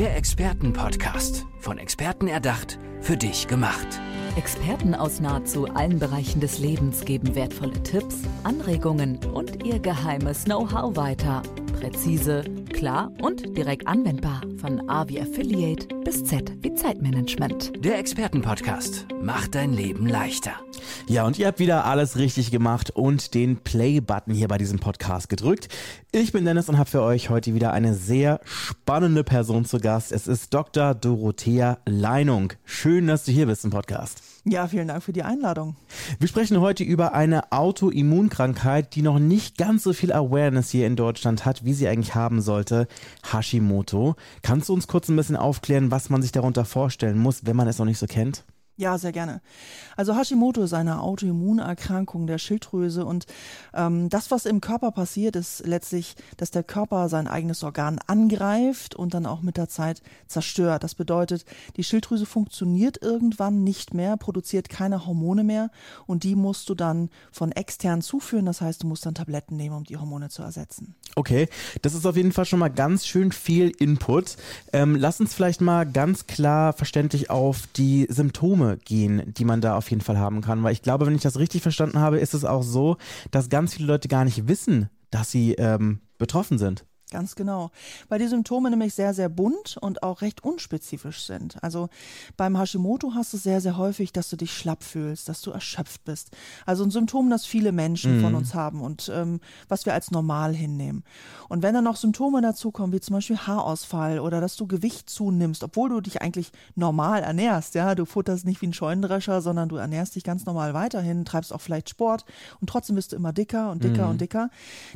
Der Expertenpodcast. Von Experten erdacht, für dich gemacht. Experten aus nahezu allen Bereichen des Lebens geben wertvolle Tipps, Anregungen und ihr geheimes Know-how weiter. Präzise, klar und direkt anwendbar. Von A wie Affiliate bis Z wie Zeitmanagement. Der Expertenpodcast macht dein Leben leichter. Ja, und ihr habt wieder alles richtig gemacht und den Play-Button hier bei diesem Podcast gedrückt. Ich bin Dennis und habe für euch heute wieder eine sehr spannende Person zu Gast. Es ist Dr. Dorothea Leinung. Schön, dass du hier bist im Podcast. Ja, vielen Dank für die Einladung. Wir sprechen heute über eine Autoimmunkrankheit, die noch nicht ganz so viel Awareness hier in Deutschland hat, wie sie eigentlich haben sollte. Hashimoto. Kannst du uns kurz ein bisschen aufklären, was man sich darunter vorstellen muss, wenn man es noch nicht so kennt? Ja, sehr gerne. Also Hashimoto ist eine Autoimmunerkrankung der Schilddrüse und ähm, das, was im Körper passiert, ist letztlich, dass der Körper sein eigenes Organ angreift und dann auch mit der Zeit zerstört. Das bedeutet, die Schilddrüse funktioniert irgendwann nicht mehr, produziert keine Hormone mehr und die musst du dann von extern zuführen. Das heißt, du musst dann Tabletten nehmen, um die Hormone zu ersetzen. Okay, das ist auf jeden Fall schon mal ganz schön viel Input. Ähm, lass uns vielleicht mal ganz klar verständlich auf die Symptome gehen, die man da auf jeden Fall haben kann. Weil ich glaube, wenn ich das richtig verstanden habe, ist es auch so, dass ganz viele Leute gar nicht wissen, dass sie ähm, betroffen sind. Ganz genau. Weil die Symptome nämlich sehr, sehr bunt und auch recht unspezifisch sind. Also beim Hashimoto hast du sehr, sehr häufig, dass du dich schlapp fühlst, dass du erschöpft bist. Also ein Symptom, das viele Menschen mhm. von uns haben und ähm, was wir als normal hinnehmen. Und wenn dann noch Symptome dazukommen, wie zum Beispiel Haarausfall oder dass du Gewicht zunimmst, obwohl du dich eigentlich normal ernährst, ja, du futterst nicht wie ein Scheunendrescher, sondern du ernährst dich ganz normal weiterhin, treibst auch vielleicht Sport und trotzdem bist du immer dicker und dicker mhm. und dicker,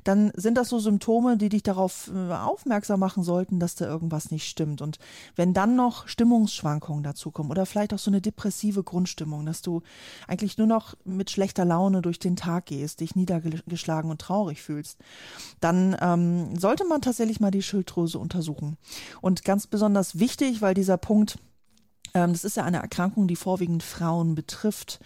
dann sind das so Symptome, die dich darauf äh, aufmerksam machen sollten, dass da irgendwas nicht stimmt. Und wenn dann noch Stimmungsschwankungen dazukommen oder vielleicht auch so eine depressive Grundstimmung, dass du eigentlich nur noch mit schlechter Laune durch den Tag gehst, dich niedergeschlagen und traurig fühlst, dann ähm, sollte man tatsächlich mal die Schilddrüse untersuchen. Und ganz besonders wichtig, weil dieser Punkt das ist ja eine Erkrankung, die vorwiegend Frauen betrifft.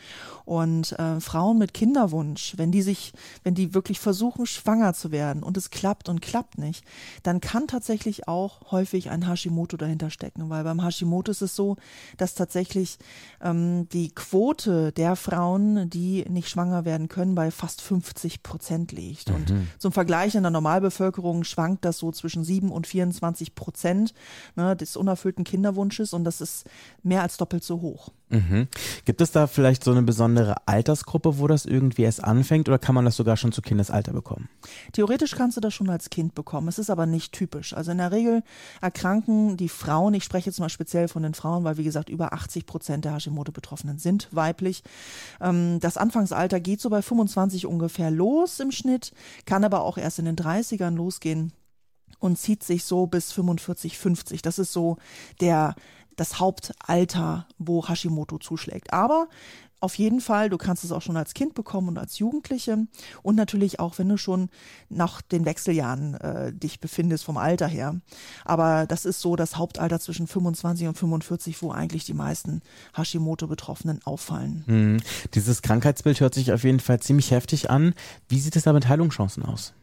Und äh, Frauen mit Kinderwunsch, wenn die sich, wenn die wirklich versuchen, schwanger zu werden und es klappt und klappt nicht, dann kann tatsächlich auch häufig ein Hashimoto dahinter stecken. Weil beim Hashimoto ist es so, dass tatsächlich ähm, die Quote der Frauen, die nicht schwanger werden können, bei fast 50 Prozent liegt. Mhm. Und zum Vergleich in der Normalbevölkerung schwankt das so zwischen 7 und 24 Prozent ne, des unerfüllten Kinderwunsches. Und das ist mehr als doppelt so hoch. Mhm. Gibt es da vielleicht so eine besondere Altersgruppe, wo das irgendwie erst anfängt oder kann man das sogar schon zu Kindesalter bekommen? Theoretisch kannst du das schon als Kind bekommen. Es ist aber nicht typisch. Also in der Regel erkranken die Frauen, ich spreche jetzt mal speziell von den Frauen, weil wie gesagt über 80 Prozent der Hashimoto-Betroffenen sind weiblich. Ähm, das Anfangsalter geht so bei 25 ungefähr los im Schnitt, kann aber auch erst in den 30ern losgehen und zieht sich so bis 45, 50. Das ist so der das Hauptalter, wo Hashimoto zuschlägt. Aber auf jeden Fall, du kannst es auch schon als Kind bekommen und als Jugendliche und natürlich auch, wenn du schon nach den Wechseljahren äh, dich befindest vom Alter her. Aber das ist so das Hauptalter zwischen 25 und 45, wo eigentlich die meisten Hashimoto-Betroffenen auffallen. Hm. Dieses Krankheitsbild hört sich auf jeden Fall ziemlich heftig an. Wie sieht es da mit Heilungschancen aus?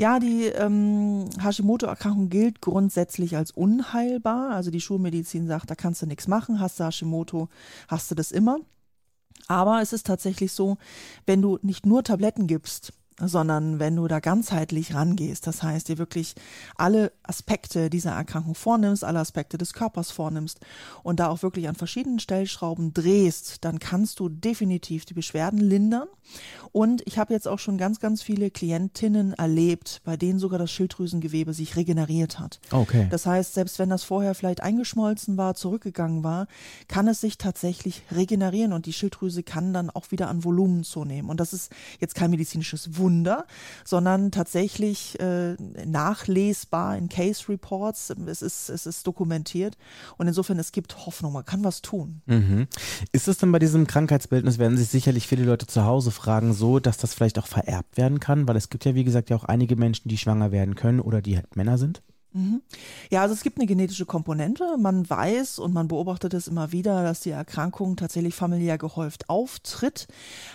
Ja, die ähm, Hashimoto-Erkrankung gilt grundsätzlich als unheilbar. Also die Schulmedizin sagt, da kannst du nichts machen. Hast du Hashimoto, hast du das immer. Aber es ist tatsächlich so, wenn du nicht nur Tabletten gibst, sondern wenn du da ganzheitlich rangehst, das heißt, dir wirklich alle Aspekte dieser Erkrankung vornimmst, alle Aspekte des Körpers vornimmst und da auch wirklich an verschiedenen Stellschrauben drehst, dann kannst du definitiv die Beschwerden lindern. Und ich habe jetzt auch schon ganz, ganz viele Klientinnen erlebt, bei denen sogar das Schilddrüsengewebe sich regeneriert hat. Okay. Das heißt, selbst wenn das vorher vielleicht eingeschmolzen war, zurückgegangen war, kann es sich tatsächlich regenerieren und die Schilddrüse kann dann auch wieder an Volumen zunehmen. Und das ist jetzt kein medizinisches Wunder Wunder, sondern tatsächlich äh, nachlesbar in Case Reports. Es ist, es ist dokumentiert und insofern es gibt Hoffnung, man kann was tun. Mhm. Ist es denn bei diesem Krankheitsbildnis, werden sich sicherlich viele Leute zu Hause fragen, so, dass das vielleicht auch vererbt werden kann? Weil es gibt ja, wie gesagt, ja auch einige Menschen, die schwanger werden können oder die halt Männer sind. Mhm. Ja, also es gibt eine genetische Komponente. Man weiß und man beobachtet es immer wieder, dass die Erkrankung tatsächlich familiär gehäuft auftritt.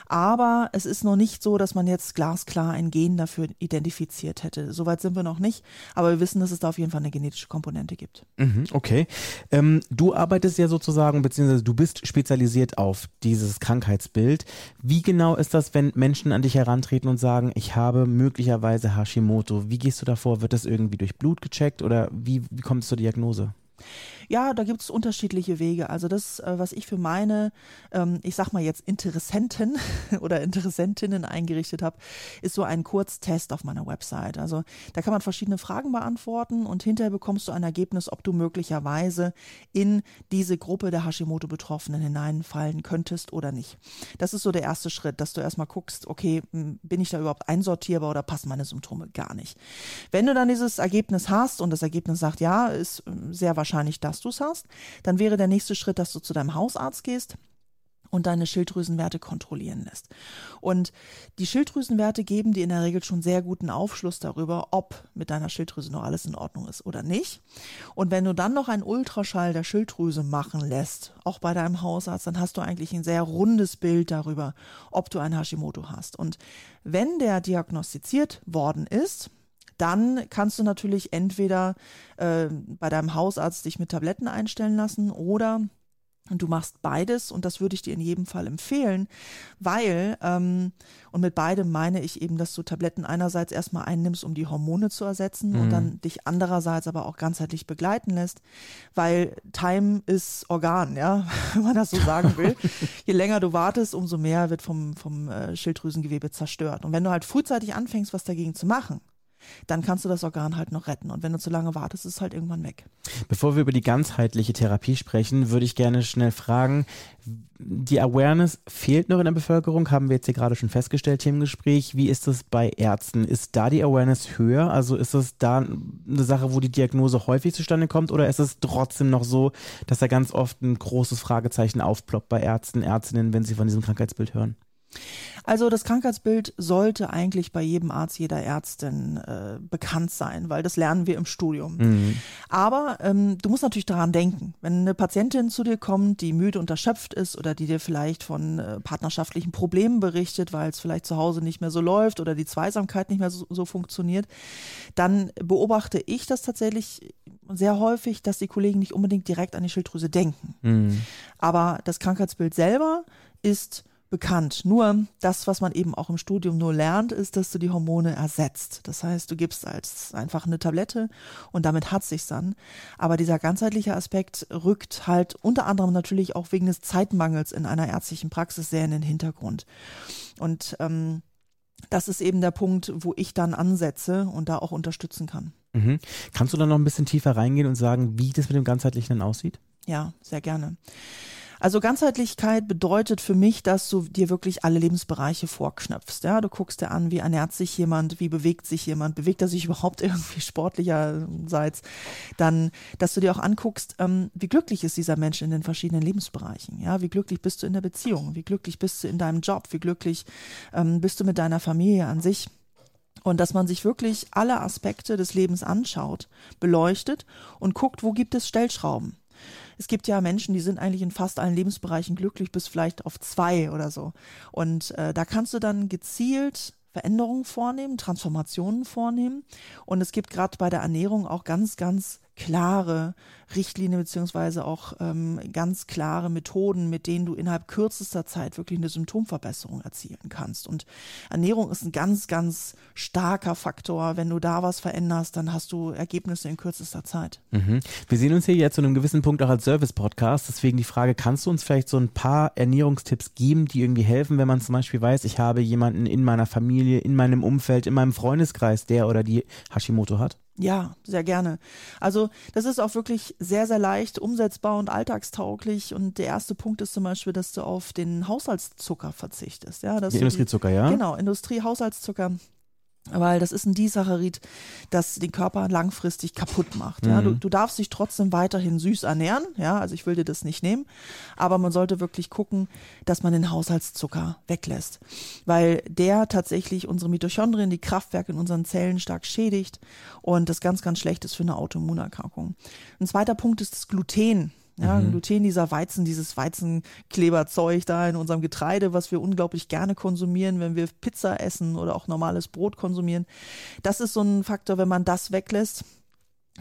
Aber es ist noch nicht so, dass man jetzt glasklar ein Gen dafür identifiziert hätte. Soweit sind wir noch nicht. Aber wir wissen, dass es da auf jeden Fall eine genetische Komponente gibt. Mhm, okay. Ähm, du arbeitest ja sozusagen, beziehungsweise du bist spezialisiert auf dieses Krankheitsbild. Wie genau ist das, wenn Menschen an dich herantreten und sagen, ich habe möglicherweise Hashimoto? Wie gehst du davor? Wird das irgendwie durch Blut gecheckt? Gecheckt oder wie, wie kommt es zur Diagnose? Ja, da gibt es unterschiedliche Wege. Also das, äh, was ich für meine, ähm, ich sag mal jetzt Interessenten oder Interessentinnen eingerichtet habe, ist so ein Kurztest auf meiner Website. Also da kann man verschiedene Fragen beantworten und hinterher bekommst du ein Ergebnis, ob du möglicherweise in diese Gruppe der Hashimoto-Betroffenen hineinfallen könntest oder nicht. Das ist so der erste Schritt, dass du erstmal guckst, okay, bin ich da überhaupt einsortierbar oder passen meine Symptome gar nicht. Wenn du dann dieses Ergebnis hast und das Ergebnis sagt, ja, ist sehr wahrscheinlich das, dass du es hast. Dann wäre der nächste Schritt, dass du zu deinem Hausarzt gehst und deine Schilddrüsenwerte kontrollieren lässt. Und die Schilddrüsenwerte geben dir in der Regel schon sehr guten Aufschluss darüber, ob mit deiner Schilddrüse noch alles in Ordnung ist oder nicht. Und wenn du dann noch einen Ultraschall der Schilddrüse machen lässt, auch bei deinem Hausarzt, dann hast du eigentlich ein sehr rundes Bild darüber, ob du ein Hashimoto hast. Und wenn der diagnostiziert worden ist, dann kannst du natürlich entweder äh, bei deinem Hausarzt dich mit Tabletten einstellen lassen oder Du machst beides und das würde ich dir in jedem Fall empfehlen, weil, ähm, und mit beidem meine ich eben, dass du Tabletten einerseits erstmal einnimmst, um die Hormone zu ersetzen mhm. und dann dich andererseits aber auch ganzheitlich begleiten lässt, weil Time ist Organ, ja, wenn man das so sagen will. Je länger du wartest, umso mehr wird vom, vom äh, Schilddrüsengewebe zerstört. Und wenn du halt frühzeitig anfängst, was dagegen zu machen, dann kannst du das Organ halt noch retten. Und wenn du zu lange wartest, ist es halt irgendwann weg. Bevor wir über die ganzheitliche Therapie sprechen, würde ich gerne schnell fragen, die Awareness fehlt noch in der Bevölkerung, haben wir jetzt hier gerade schon festgestellt hier im Gespräch. Wie ist das bei Ärzten? Ist da die Awareness höher? Also ist das da eine Sache, wo die Diagnose häufig zustande kommt oder ist es trotzdem noch so, dass da ganz oft ein großes Fragezeichen aufploppt bei Ärzten, Ärztinnen, wenn sie von diesem Krankheitsbild hören? Also das Krankheitsbild sollte eigentlich bei jedem Arzt, jeder Ärztin äh, bekannt sein, weil das lernen wir im Studium. Mhm. Aber ähm, du musst natürlich daran denken, wenn eine Patientin zu dir kommt, die müde und erschöpft ist oder die dir vielleicht von äh, partnerschaftlichen Problemen berichtet, weil es vielleicht zu Hause nicht mehr so läuft oder die Zweisamkeit nicht mehr so, so funktioniert, dann beobachte ich das tatsächlich sehr häufig, dass die Kollegen nicht unbedingt direkt an die Schilddrüse denken. Mhm. Aber das Krankheitsbild selber ist bekannt. Nur das, was man eben auch im Studium nur lernt, ist, dass du die Hormone ersetzt. Das heißt, du gibst als einfach eine Tablette und damit hat sich's dann. Aber dieser ganzheitliche Aspekt rückt halt unter anderem natürlich auch wegen des Zeitmangels in einer ärztlichen Praxis sehr in den Hintergrund. Und ähm, das ist eben der Punkt, wo ich dann ansetze und da auch unterstützen kann. Mhm. Kannst du da noch ein bisschen tiefer reingehen und sagen, wie das mit dem ganzheitlichen dann aussieht? Ja, sehr gerne. Also Ganzheitlichkeit bedeutet für mich, dass du dir wirklich alle Lebensbereiche vorknöpfst. Ja, du guckst dir an, wie ernährt sich jemand, wie bewegt sich jemand, bewegt er sich überhaupt irgendwie sportlicherseits. Dann, dass du dir auch anguckst, ähm, wie glücklich ist dieser Mensch in den verschiedenen Lebensbereichen. Ja, wie glücklich bist du in der Beziehung, wie glücklich bist du in deinem Job, wie glücklich ähm, bist du mit deiner Familie an sich. Und dass man sich wirklich alle Aspekte des Lebens anschaut, beleuchtet und guckt, wo gibt es Stellschrauben es gibt ja Menschen, die sind eigentlich in fast allen Lebensbereichen glücklich, bis vielleicht auf zwei oder so. Und äh, da kannst du dann gezielt Veränderungen vornehmen, Transformationen vornehmen. Und es gibt gerade bei der Ernährung auch ganz, ganz klare Richtlinien beziehungsweise auch ähm, ganz klare Methoden, mit denen du innerhalb kürzester Zeit wirklich eine Symptomverbesserung erzielen kannst. Und Ernährung ist ein ganz, ganz starker Faktor. Wenn du da was veränderst, dann hast du Ergebnisse in kürzester Zeit. Mhm. Wir sehen uns hier jetzt zu einem gewissen Punkt auch als Service-Podcast. Deswegen die Frage, kannst du uns vielleicht so ein paar Ernährungstipps geben, die irgendwie helfen, wenn man zum Beispiel weiß, ich habe jemanden in meiner Familie, in meinem Umfeld, in meinem Freundeskreis, der oder die Hashimoto hat? Ja, sehr gerne. Also das ist auch wirklich sehr, sehr leicht umsetzbar und alltagstauglich. Und der erste Punkt ist zum Beispiel, dass du auf den Haushaltszucker verzichtest. Ja, dass Industriezucker, die, ja? Genau, Industrie-Haushaltszucker weil das ist ein Disaccharid, das den Körper langfristig kaputt macht. Ja? Mhm. Du, du darfst dich trotzdem weiterhin süß ernähren, ja, also ich will dir das nicht nehmen, aber man sollte wirklich gucken, dass man den Haushaltszucker weglässt, weil der tatsächlich unsere Mitochondrien, die Kraftwerke in unseren Zellen stark schädigt und das ganz, ganz schlecht ist für eine Autoimmunerkrankung. Ein zweiter Punkt ist das Gluten. Ja, Mhm. Gluten, dieser Weizen, dieses Weizenkleberzeug da in unserem Getreide, was wir unglaublich gerne konsumieren, wenn wir Pizza essen oder auch normales Brot konsumieren. Das ist so ein Faktor, wenn man das weglässt,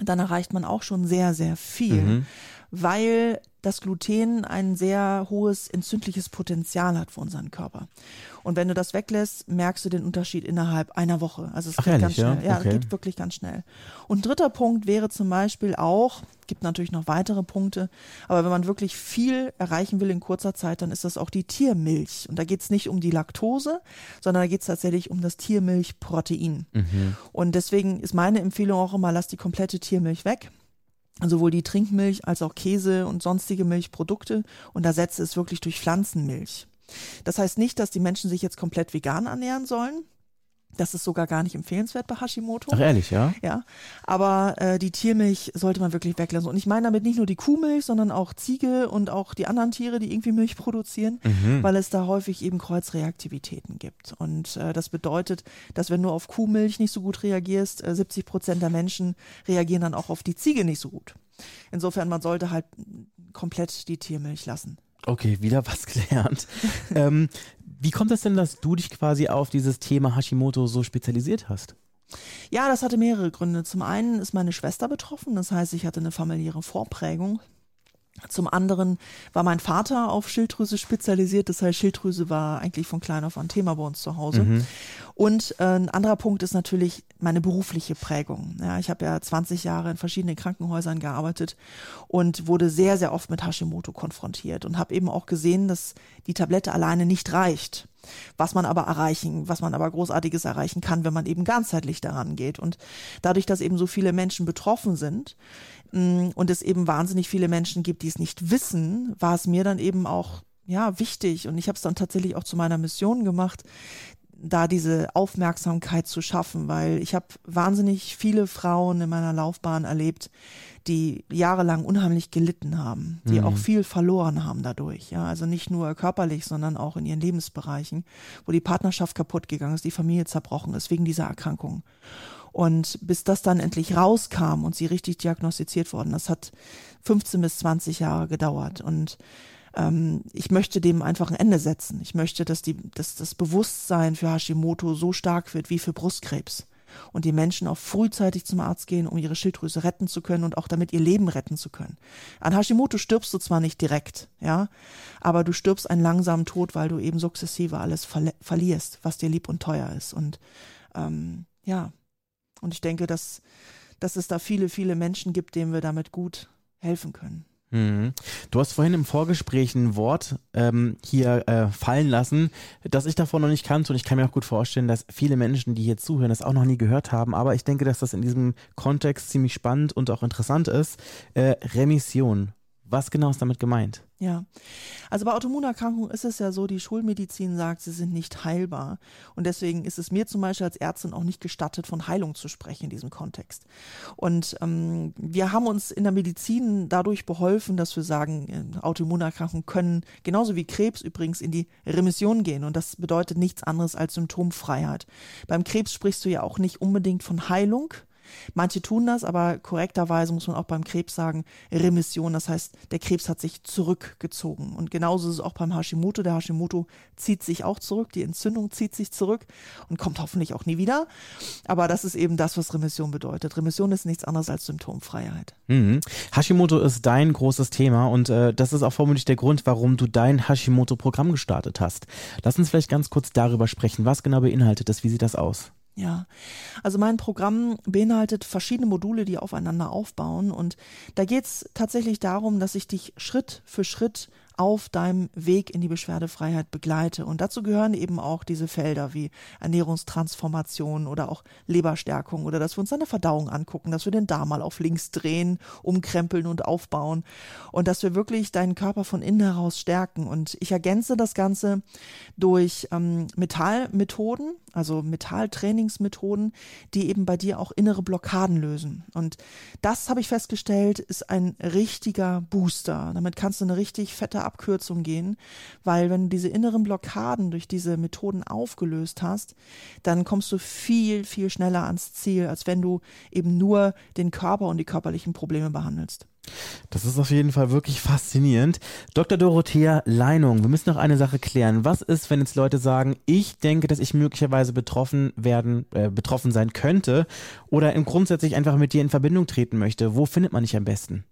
dann erreicht man auch schon sehr, sehr viel, Mhm. weil das Gluten ein sehr hohes entzündliches Potenzial hat für unseren Körper. Und wenn du das weglässt, merkst du den Unterschied innerhalb einer Woche. Also es Ach, geht ehrlich, ganz schnell. ja? Ja, Okay. geht wirklich ganz schnell. Und dritter Punkt wäre zum Beispiel auch, gibt natürlich noch weitere Punkte, aber wenn man wirklich viel erreichen will in kurzer Zeit, dann ist das auch die Tiermilch. Und da geht es nicht um die Laktose, sondern da geht es tatsächlich um das Tiermilchprotein. Mhm. Und deswegen ist meine Empfehlung auch immer, lass die komplette Tiermilch weg. Sowohl die Trinkmilch als auch Käse und sonstige Milchprodukte und ersetze es wirklich durch Pflanzenmilch. Das heißt nicht, dass die Menschen sich jetzt komplett vegan ernähren sollen. Das ist sogar gar nicht empfehlenswert bei Hashimoto. Ach ehrlich, ja? Ja, aber äh, die Tiermilch sollte man wirklich weglassen. Und ich meine damit nicht nur die Kuhmilch, sondern auch Ziege und auch die anderen Tiere, die irgendwie Milch produzieren, Mhm. weil es da häufig eben Kreuzreaktivitäten gibt. Und äh, das bedeutet, dass wenn du auf Kuhmilch nicht so gut reagierst, äh, 70 Prozent der Menschen reagieren dann auch auf die Ziege nicht so gut. Insofern, man sollte halt komplett die Tiermilch lassen. Okay, wieder was gelernt. ähm, wie kommt es denn, dass du dich quasi auf dieses Thema Hashimoto so spezialisiert hast? Ja, das hatte mehrere Gründe. Zum einen ist meine Schwester betroffen, das heißt, ich hatte eine familiäre Vorprägung. Zum anderen war mein Vater auf Schilddrüse spezialisiert, das heißt, Schilddrüse war eigentlich von klein auf ein Thema bei uns zu Hause. Mhm. Und äh, ein anderer Punkt ist natürlich meine berufliche Prägung. Ja, ich habe ja 20 Jahre in verschiedenen Krankenhäusern gearbeitet und wurde sehr, sehr oft mit Hashimoto konfrontiert und habe eben auch gesehen, dass die Tablette alleine nicht reicht. Was man aber erreichen, was man aber Großartiges erreichen kann, wenn man eben ganzheitlich daran geht. Und dadurch, dass eben so viele Menschen betroffen sind mh, und es eben wahnsinnig viele Menschen gibt, die es nicht wissen, war es mir dann eben auch ja wichtig und ich habe es dann tatsächlich auch zu meiner Mission gemacht, da diese Aufmerksamkeit zu schaffen, weil ich habe wahnsinnig viele Frauen in meiner Laufbahn erlebt, die jahrelang unheimlich gelitten haben, die Mhm. auch viel verloren haben dadurch. Ja, also nicht nur körperlich, sondern auch in ihren Lebensbereichen, wo die Partnerschaft kaputt gegangen ist, die Familie zerbrochen ist wegen dieser Erkrankung. Und bis das dann endlich rauskam und sie richtig diagnostiziert worden, das hat 15 bis 20 Jahre gedauert. Und ähm, ich möchte dem einfach ein Ende setzen. Ich möchte, dass, die, dass das Bewusstsein für Hashimoto so stark wird wie für Brustkrebs. Und die Menschen auch frühzeitig zum Arzt gehen, um ihre Schilddrüse retten zu können und auch damit ihr Leben retten zu können. An Hashimoto stirbst du zwar nicht direkt, ja, aber du stirbst einen langsamen Tod, weil du eben sukzessive alles verle- verlierst, was dir lieb und teuer ist. Und ähm, ja, und ich denke, dass, dass es da viele, viele Menschen gibt, denen wir damit gut helfen können. Mhm. Du hast vorhin im Vorgespräch ein Wort ähm, hier äh, fallen lassen, das ich davor noch nicht kannte und ich kann mir auch gut vorstellen, dass viele Menschen, die hier zuhören, das auch noch nie gehört haben, aber ich denke, dass das in diesem Kontext ziemlich spannend und auch interessant ist. Äh, Remission. Was genau ist damit gemeint? Ja, also bei Autoimmunerkrankungen ist es ja so, die Schulmedizin sagt, sie sind nicht heilbar. Und deswegen ist es mir zum Beispiel als Ärztin auch nicht gestattet, von Heilung zu sprechen in diesem Kontext. Und ähm, wir haben uns in der Medizin dadurch beholfen, dass wir sagen, äh, Autoimmunerkrankungen können genauso wie Krebs übrigens in die Remission gehen. Und das bedeutet nichts anderes als Symptomfreiheit. Beim Krebs sprichst du ja auch nicht unbedingt von Heilung, Manche tun das, aber korrekterweise muss man auch beim Krebs sagen, Remission. Das heißt, der Krebs hat sich zurückgezogen. Und genauso ist es auch beim Hashimoto. Der Hashimoto zieht sich auch zurück, die Entzündung zieht sich zurück und kommt hoffentlich auch nie wieder. Aber das ist eben das, was Remission bedeutet. Remission ist nichts anderes als Symptomfreiheit. Mhm. Hashimoto ist dein großes Thema und äh, das ist auch vermutlich der Grund, warum du dein Hashimoto-Programm gestartet hast. Lass uns vielleicht ganz kurz darüber sprechen. Was genau beinhaltet das? Wie sieht das aus? Ja, also mein Programm beinhaltet verschiedene Module, die aufeinander aufbauen. Und da geht's tatsächlich darum, dass ich dich Schritt für Schritt auf deinem Weg in die Beschwerdefreiheit begleite. Und dazu gehören eben auch diese Felder wie Ernährungstransformation oder auch Leberstärkung oder dass wir uns eine Verdauung angucken, dass wir den Darm mal auf links drehen, umkrempeln und aufbauen und dass wir wirklich deinen Körper von innen heraus stärken. Und ich ergänze das Ganze durch ähm, Metallmethoden, also Metalltrainingsmethoden, die eben bei dir auch innere Blockaden lösen. Und das habe ich festgestellt, ist ein richtiger Booster. Damit kannst du eine richtig fette Abkürzung gehen, weil wenn du diese inneren Blockaden durch diese Methoden aufgelöst hast, dann kommst du viel, viel schneller ans Ziel, als wenn du eben nur den Körper und die körperlichen Probleme behandelst. Das ist auf jeden Fall wirklich faszinierend. Dr. Dorothea Leinung, wir müssen noch eine Sache klären. Was ist, wenn jetzt Leute sagen, ich denke, dass ich möglicherweise betroffen werden, äh, betroffen sein könnte oder im grundsätzlich einfach mit dir in Verbindung treten möchte? Wo findet man dich am besten?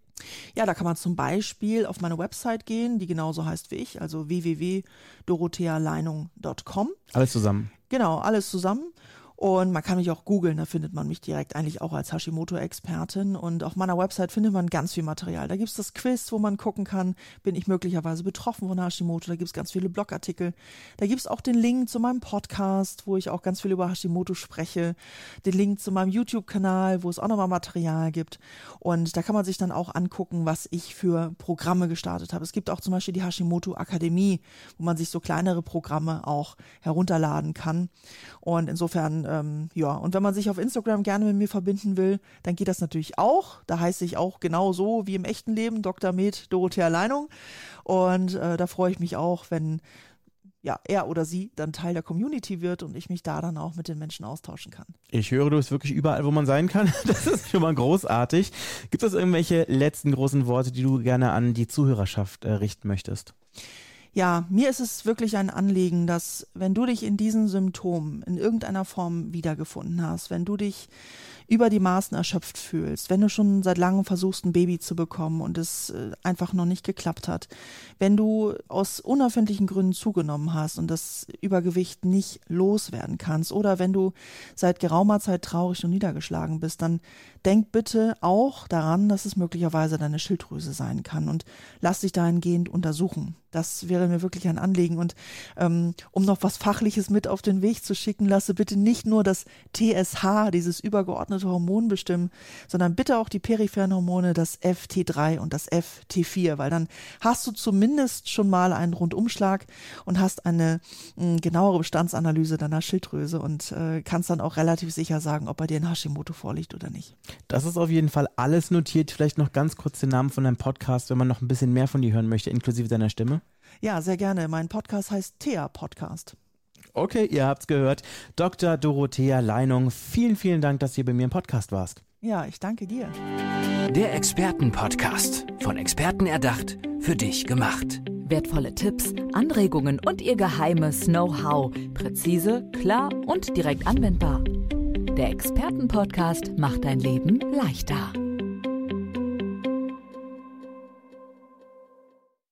Ja, da kann man zum Beispiel auf meine Website gehen, die genauso heißt wie ich, also www.dorothealeinung.com. Alles zusammen. Genau, alles zusammen. Und man kann mich auch googeln, da findet man mich direkt eigentlich auch als Hashimoto-Expertin. Und auf meiner Website findet man ganz viel Material. Da gibt es das Quiz, wo man gucken kann, bin ich möglicherweise betroffen von Hashimoto. Da gibt es ganz viele Blogartikel. Da gibt es auch den Link zu meinem Podcast, wo ich auch ganz viel über Hashimoto spreche. Den Link zu meinem YouTube-Kanal, wo es auch nochmal Material gibt. Und da kann man sich dann auch angucken, was ich für Programme gestartet habe. Es gibt auch zum Beispiel die Hashimoto Akademie, wo man sich so kleinere Programme auch herunterladen kann. Und insofern ähm, ja, und wenn man sich auf Instagram gerne mit mir verbinden will, dann geht das natürlich auch. Da heiße ich auch genau so wie im echten Leben, Dr. Med Dorothea Leinung. Und äh, da freue ich mich auch, wenn ja, er oder sie dann Teil der Community wird und ich mich da dann auch mit den Menschen austauschen kann. Ich höre, du bist wirklich überall, wo man sein kann. Das ist schon mal großartig. Gibt es irgendwelche letzten großen Worte, die du gerne an die Zuhörerschaft äh, richten möchtest? Ja, mir ist es wirklich ein Anliegen, dass wenn du dich in diesen Symptomen in irgendeiner Form wiedergefunden hast, wenn du dich über die Maßen erschöpft fühlst, wenn du schon seit langem versuchst, ein Baby zu bekommen und es äh, einfach noch nicht geklappt hat, wenn du aus unerfindlichen Gründen zugenommen hast und das Übergewicht nicht loswerden kannst oder wenn du seit geraumer Zeit traurig und niedergeschlagen bist, dann denk bitte auch daran, dass es möglicherweise deine Schilddrüse sein kann und lass dich dahingehend untersuchen. Das wäre mir wirklich ein Anliegen. Und ähm, um noch was Fachliches mit auf den Weg zu schicken, lasse bitte nicht nur das TSH, dieses übergeordnete Hormon bestimmen, sondern bitte auch die peripheren Hormone, das FT3 und das FT4, weil dann hast du zumindest schon mal einen Rundumschlag und hast eine mh, genauere Bestandsanalyse deiner Schilddrüse und äh, kannst dann auch relativ sicher sagen, ob bei dir ein Hashimoto vorliegt oder nicht. Das ist auf jeden Fall alles notiert. Vielleicht noch ganz kurz den Namen von deinem Podcast, wenn man noch ein bisschen mehr von dir hören möchte, inklusive deiner Stimme. Ja, sehr gerne. Mein Podcast heißt Thea Podcast. Okay, ihr habt's gehört. Dr. Dorothea Leinung, vielen, vielen Dank, dass ihr bei mir im Podcast warst. Ja, ich danke dir. Der Expertenpodcast. Von Experten erdacht, für dich gemacht. Wertvolle Tipps, Anregungen und ihr geheimes Know-how. Präzise, klar und direkt anwendbar. Der Expertenpodcast macht dein Leben leichter.